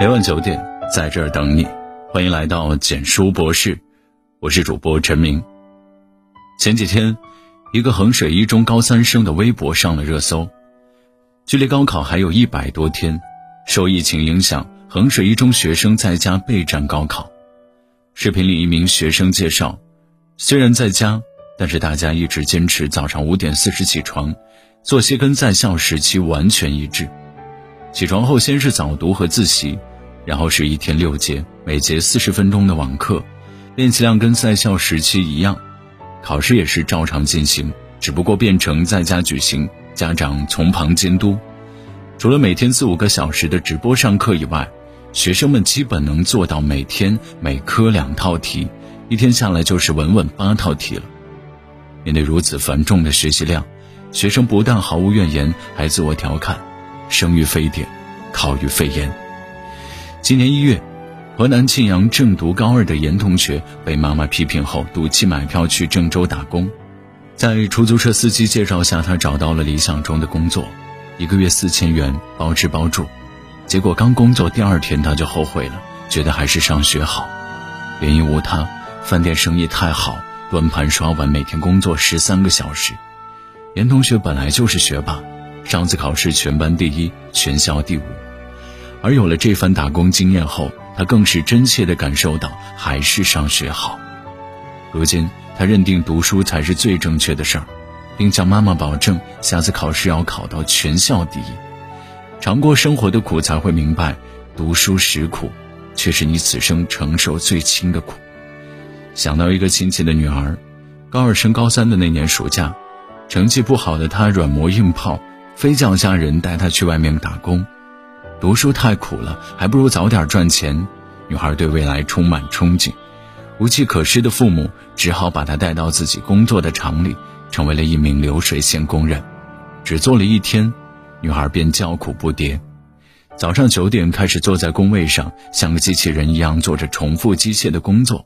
每晚九点，在这儿等你。欢迎来到简书博士，我是主播陈明。前几天，一个衡水一中高三生的微博上了热搜。距离高考还有一百多天，受疫情影响，衡水一中学生在家备战高考。视频里，一名学生介绍，虽然在家，但是大家一直坚持早上五点四十起床，作息跟在校时期完全一致。起床后，先是早读和自习，然后是一天六节，每节四十分钟的网课，练习量跟在校时期一样。考试也是照常进行，只不过变成在家举行。家长从旁监督，除了每天四五个小时的直播上课以外，学生们基本能做到每天每科两套题，一天下来就是稳稳八套题了。面对如此繁重的学习量，学生不但毫无怨言，还自我调侃：“生于非典，考于肺炎。”今年一月，河南沁阳正读高二的严同学被妈妈批评后，赌气买票去郑州打工。在出租车司机介绍下，他找到了理想中的工作，一个月四千元，包吃包住。结果刚工作第二天，他就后悔了，觉得还是上学好。原因无他，饭店生意太好，端盘刷碗，每天工作十三个小时。严同学本来就是学霸，上次考试全班第一，全校第五。而有了这番打工经验后，他更是真切地感受到还是上学好。如今。他认定读书才是最正确的事儿，并向妈妈保证下次考试要考到全校第一。尝过生活的苦，才会明白，读书实苦，却是你此生承受最轻的苦。想到一个亲戚的女儿，高二升高三的那年暑假，成绩不好的她软磨硬泡，非叫家人带她去外面打工。读书太苦了，还不如早点赚钱。女孩对未来充满憧憬。无计可施的父母只好把她带到自己工作的厂里，成为了一名流水线工人。只做了一天，女孩便叫苦不迭。早上九点开始坐在工位上，像个机器人一样做着重复机械的工作，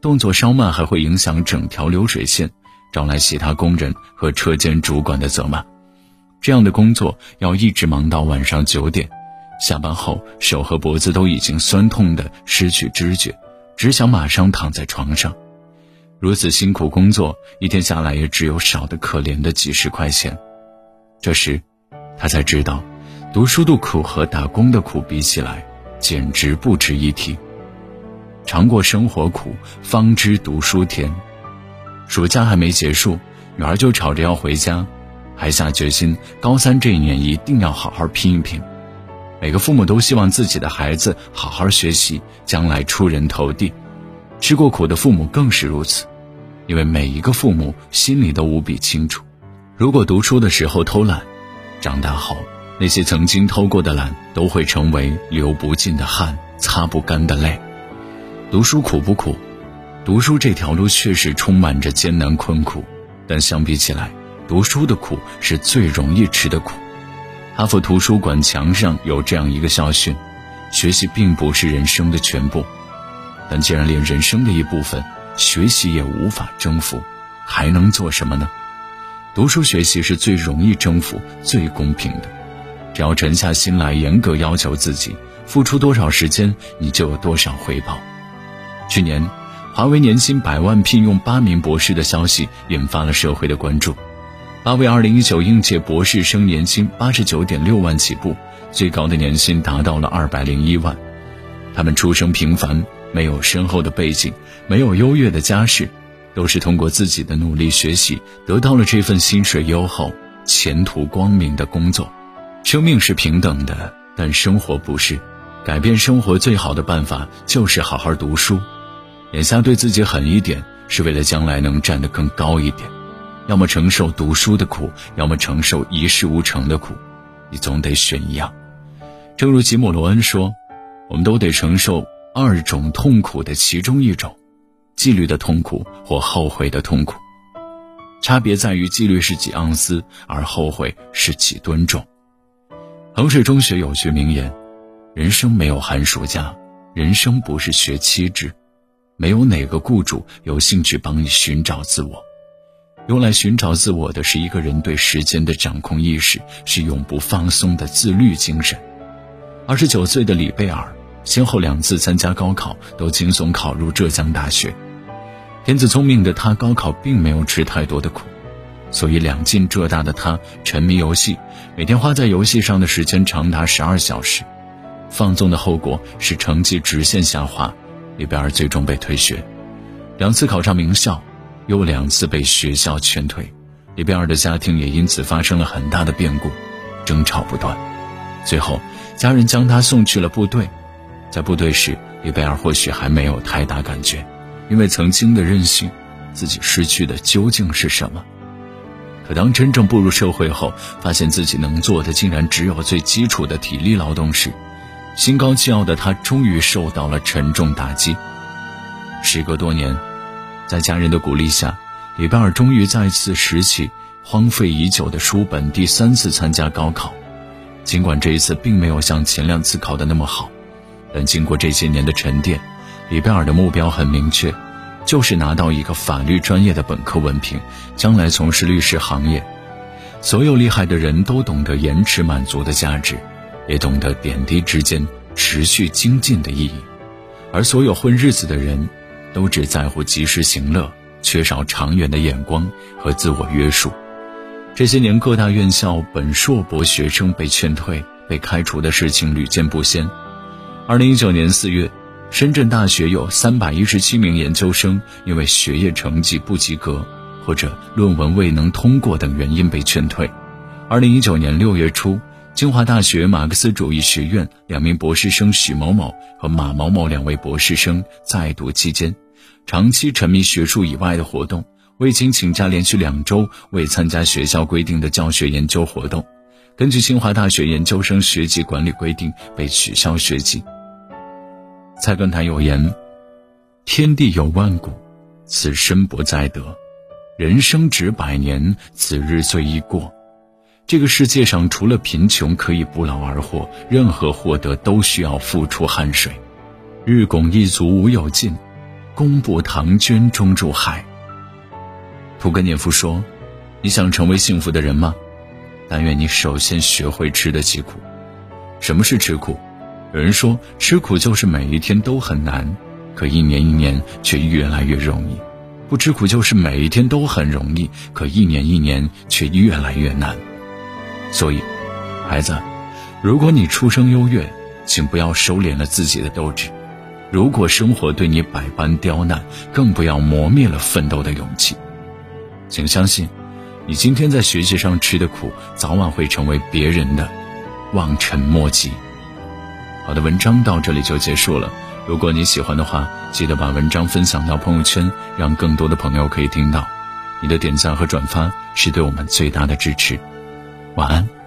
动作稍慢还会影响整条流水线，招来其他工人和车间主管的责骂。这样的工作要一直忙到晚上九点，下班后手和脖子都已经酸痛的失去知觉。只想马上躺在床上，如此辛苦工作，一天下来也只有少的可怜的几十块钱。这时，他才知道，读书的苦和打工的苦比起来，简直不值一提。尝过生活苦，方知读书甜。暑假还没结束，女儿就吵着要回家，还下决心，高三这一年一定要好好拼一拼。每个父母都希望自己的孩子好好学习，将来出人头地。吃过苦的父母更是如此，因为每一个父母心里都无比清楚：如果读书的时候偷懒，长大后那些曾经偷过的懒都会成为流不尽的汗、擦不干的泪。读书苦不苦？读书这条路确实充满着艰难困苦，但相比起来，读书的苦是最容易吃的苦。哈佛图书馆墙上有这样一个校训：学习并不是人生的全部，但既然连人生的一部分学习也无法征服，还能做什么呢？读书学习是最容易征服、最公平的，只要沉下心来，严格要求自己，付出多少时间，你就有多少回报。去年，华为年薪百万聘用八名博士的消息引发了社会的关注。八位2019应届博士生年薪八十九点六万起步，最高的年薪达到了二百零一万。他们出生平凡，没有深厚的背景，没有优越的家世，都是通过自己的努力学习，得到了这份薪水优厚、前途光明的工作。生命是平等的，但生活不是。改变生活最好的办法就是好好读书。眼下对自己狠一点，是为了将来能站得更高一点。要么承受读书的苦，要么承受一事无成的苦，你总得选一样。正如吉姆·罗恩说：“我们都得承受二种痛苦的其中一种，纪律的痛苦或后悔的痛苦。差别在于，纪律是几盎司，而后悔是几吨重。”衡水中学有句名言：“人生没有寒暑假，人生不是学期制，没有哪个雇主有兴趣帮你寻找自我。”用来寻找自我的是一个人对时间的掌控意识，是永不放松的自律精神。二十九岁的李贝尔，先后两次参加高考都轻松考入浙江大学。天资聪明的他，高考并没有吃太多的苦，所以两进浙大的他沉迷游戏，每天花在游戏上的时间长达十二小时。放纵的后果是成绩直线下滑，李贝尔最终被退学，两次考上名校，又两次被学校劝退。李贝尔的家庭也因此发生了很大的变故，争吵不断。最后，家人将他送去了部队。在部队时，李贝尔或许还没有太大感觉，因为曾经的任性，自己失去的究竟是什么？可当真正步入社会后，发现自己能做的竟然只有最基础的体力劳动时，心高气傲的他终于受到了沉重打击。时隔多年，在家人的鼓励下，李贝尔终于再次拾起荒废已久的书本，第三次参加高考。尽管这一次并没有像前两次考的那么好，但经过这些年的沉淀，里贝尔的目标很明确，就是拿到一个法律专业的本科文凭，将来从事律师行业。所有厉害的人都懂得延迟满足的价值，也懂得点滴之间持续精进的意义，而所有混日子的人，都只在乎及时行乐，缺少长远的眼光和自我约束。这些年，各大院校本硕博学生被劝退、被开除的事情屡见不鲜。二零一九年四月，深圳大学有三百一十七名研究生因为学业成绩不及格或者论文未能通过等原因被劝退。二零一九年六月初，清华大学马克思主义学院两名博士生许某某和马某某两位博士生在读期间，长期沉迷学术以外的活动。未经请假，连续两周未参加学校规定的教学研究活动，根据清华大学研究生学籍管理规定被取消学籍。菜根谭有言：“天地有万古，此身不再得；人生值百年，此日最易过。”这个世界上除了贫穷可以不劳而获，任何获得都需要付出汗水。日拱一卒无有尽，功不唐捐终入海。屠格涅夫说：“你想成为幸福的人吗？但愿你首先学会吃得起苦。什么是吃苦？有人说吃苦就是每一天都很难，可一年一年却越来越容易；不吃苦就是每一天都很容易，可一年一年却越来越难。所以，孩子，如果你出生优越，请不要收敛了自己的斗志；如果生活对你百般刁难，更不要磨灭了奋斗的勇气。”请相信，你今天在学习上吃的苦，早晚会成为别人的望尘莫及。好的，文章到这里就结束了。如果你喜欢的话，记得把文章分享到朋友圈，让更多的朋友可以听到。你的点赞和转发是对我们最大的支持。晚安。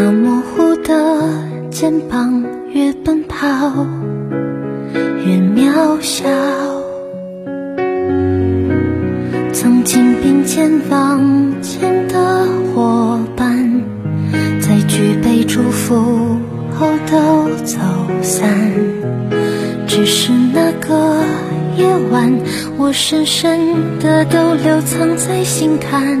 那模糊的肩膀，越奔跑越渺小。曾经并肩往前的伙伴，在举杯祝福后都走散。只是那个夜晚，我深深的都留藏在心坎。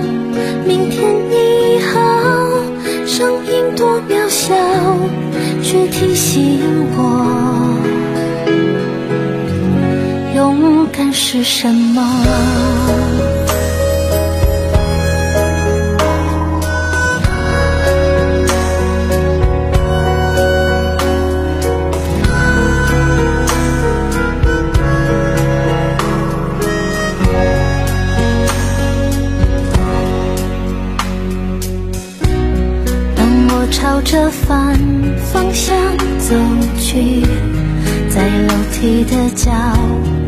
什么？当我朝着反方向走去，在楼梯的角落。